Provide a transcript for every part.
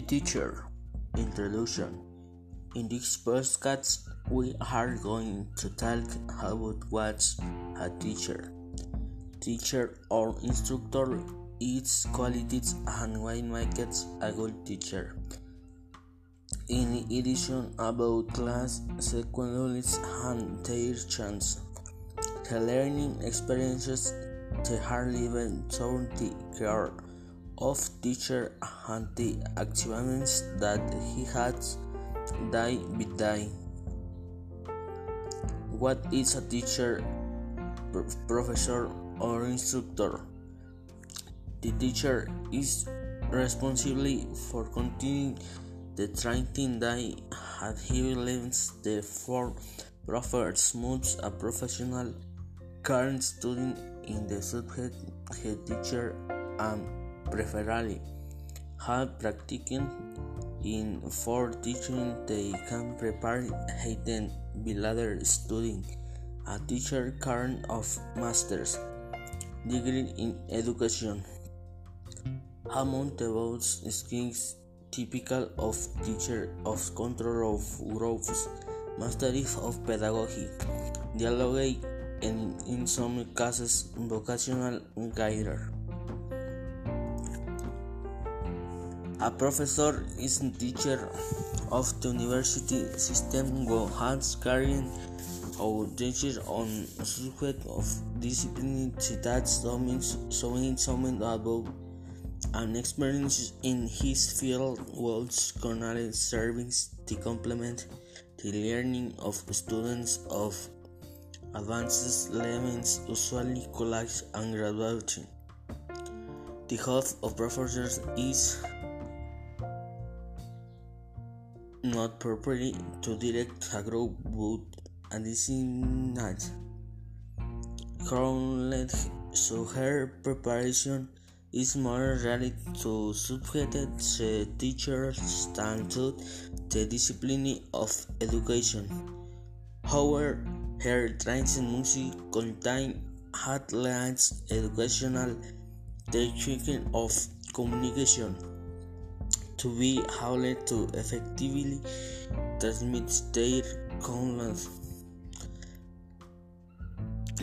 Teacher Introduction In this podcast, we are going to talk about what's a teacher. Teacher or instructor, its qualities, and what makes a good teacher. In addition about class sequences and their chance, the learning experiences, the hard living, the care of teacher and the achievements that he has day by day. What is a teacher, professor, or instructor? The teacher is responsible for continuing the training day and he learns the four proffers moves a professional current student in the subject he teacher and preferably have practicing in for teaching they can prepare hidden later studying a teacher current of master's degree in education. Among the most skills typical of teacher of control of groups mastery of pedagogy dialogue and in some cases vocational guider A professor is a teacher of the university system. Who has carried out teachers on subject of discipline. That showing some above and experience in his field. Was currently serving to complement the learning of students of advanced levels, usually college and graduation. The job of professors is not properly to direct a group but a designate crowd so her preparation is more related to subjected the teachers than to the discipline of education. However, her training must contain at educational technique of communication to be able to effectively transmit their content.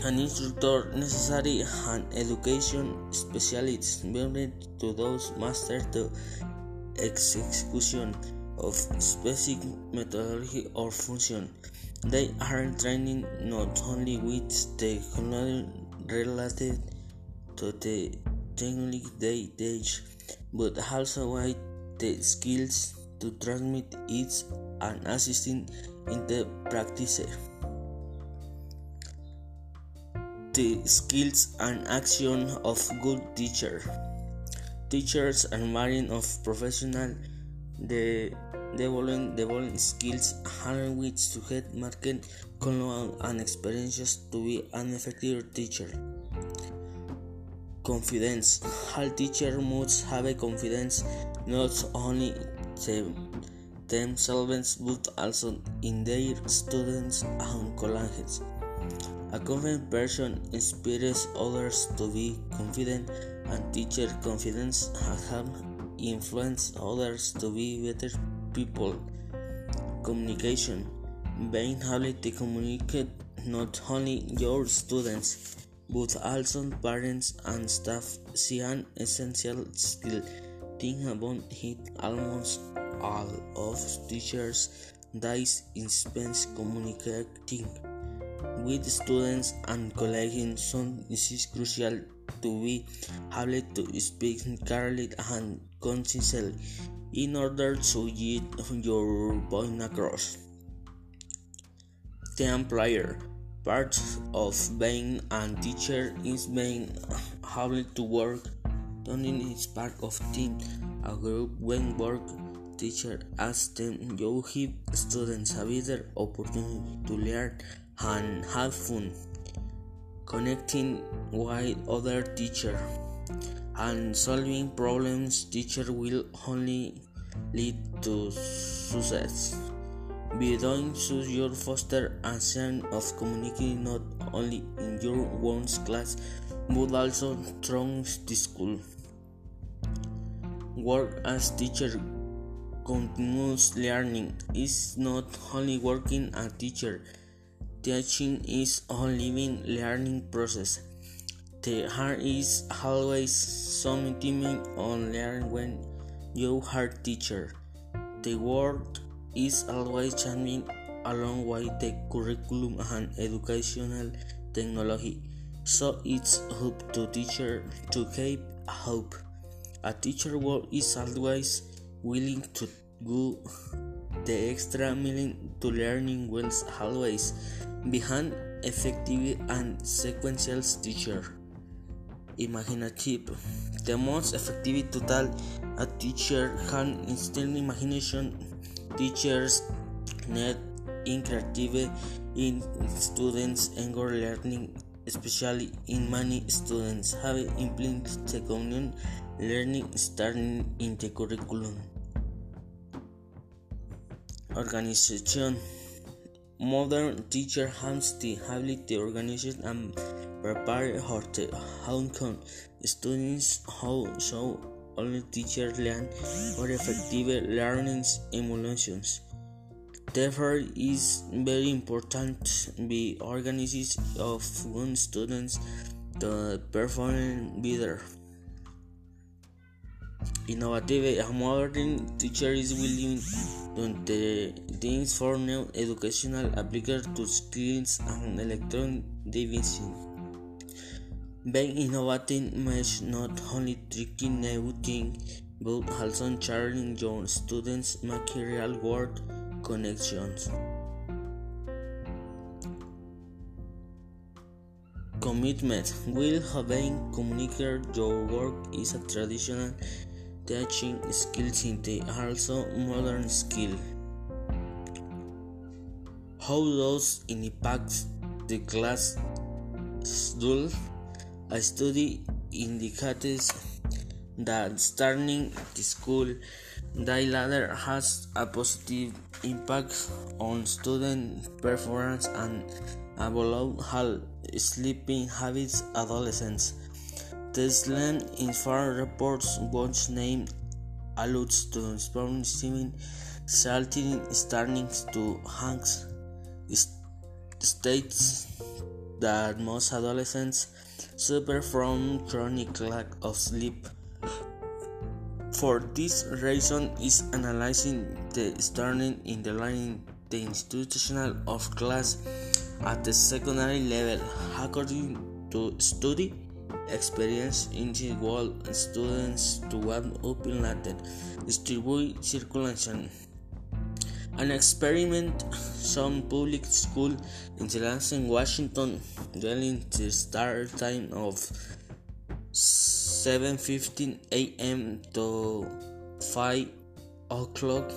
An instructor necessary an education specialist member to those master the execution of specific methodology or function. They are training not only with the related to the technique they teach, but also with the skills to transmit it and assisting in the practice. The skills and action of good teacher. Teachers are marine of professional the developing developing skills and which to get market knowledge and experiences to be an effective teacher. Confidence. All teacher must have confidence not only them, themselves but also in their students and colleagues. A confident person inspires others to be confident, and teacher confidence have influenced others to be better people. Communication being able to communicate not only your students but also parents and staff see an essential skill Think about it almost all of teachers dies in spends communicating with students and colleagues so is crucial to be able to speak clearly and concisely in order to get your point across. The employer part of being a teacher is being able to work Learning is part of team, a group when work teacher asks them you give students a better opportunity to learn and have fun. Connecting with other teacher and solving problems teacher will only lead to success. By doing so you foster a sense of community not only in your own class but also through the school. Work as teacher continuous learning is not only working a teacher. Teaching is a living learning process. The heart is always something on learn when you are teacher. The world is always changing along with the curriculum and educational technology. So it's up to teacher to keep hope. A teacher world is always willing to go the extra mile to learning wells always behind effective and sequential teacher. Imaginative. The most effective total a teacher can instill imagination. Teachers need in creative in students and learning especially in many students have implemented the learning starting in the curriculum. Organization. Modern teacher has the ability to organize and prepare her outcome. Students how so only teachers learn for effective learning emulations Therefore, it is very important to be organized of one students to perform better. Innovative, a modern teacher is willing to things for new educational applications to skills and electronic deviation. Being innovative means not only tricking new things, but also sharing your students' material world connections. Commitment will having communicate your work is a traditional teaching skill they also modern skill. How does it impact the class schedule? A study indicates that starting the school the latter has a positive impact on student performance and how sleeping habits adolescents. Slam Infar reports watch name alludes to experiencing salting starting to hangs states that most adolescents suffer from chronic lack of sleep. For this reason is analyzing the starting in the line the institutional of class at the secondary level according to study experience in the world students to one open latin distribute circulation an experiment some public school in in Washington during the start time of 7:15 a.m. to 5 o'clock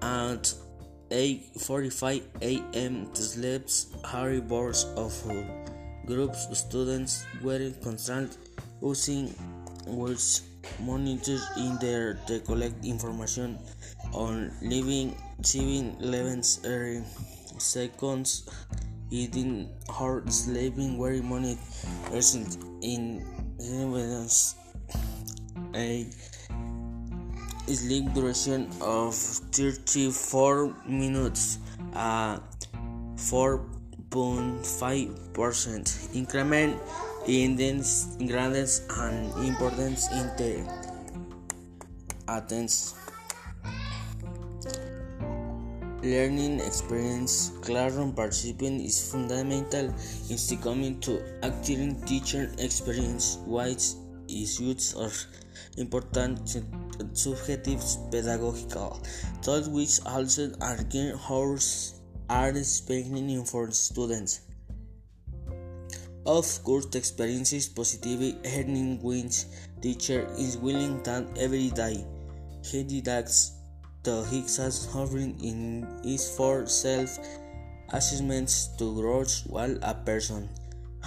at 8:45 a.m. the sleeps hurry boards of groups of students were constantly using words monitors in there to collect information on living 7 every eh, seconds. Eating hard sleeping very monitored in evidence. A sleep duration of 34 minutes a 4.5% increment in the grades and importance in the attendance learning experience classroom participation is fundamental in coming to active teacher experience which is used of important subjective pedagogical tools which also are hours are spending for students. Of course the experience is positive earning which teacher is willing that every day. He deducts the Higgs offering in is for self-assessments to grow while a person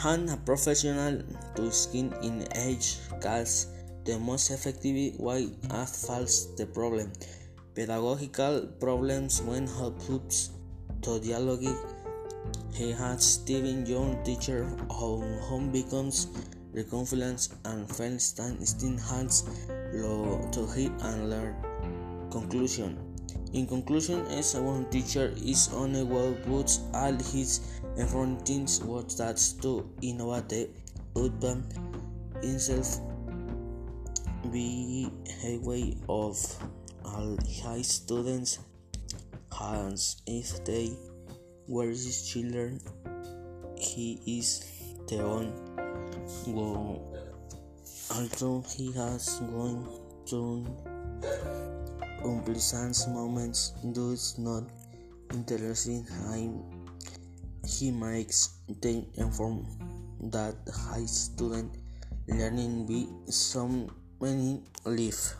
and a professional to skin in age calls the most effective way to falls the problem. Pedagogical problems when helps to dialogue. He has Stephen Young teacher how home becomes the confidence and Feinstein still has low to hit and learn Conclusion. In conclusion, as one teacher is on a well puts all his efforts what that's to innovate urban himself be a way of all high students. Hands if they were his children he is the one who although he has gone through unpleasant moments does not interesting him he makes the inform that high student learning be some many live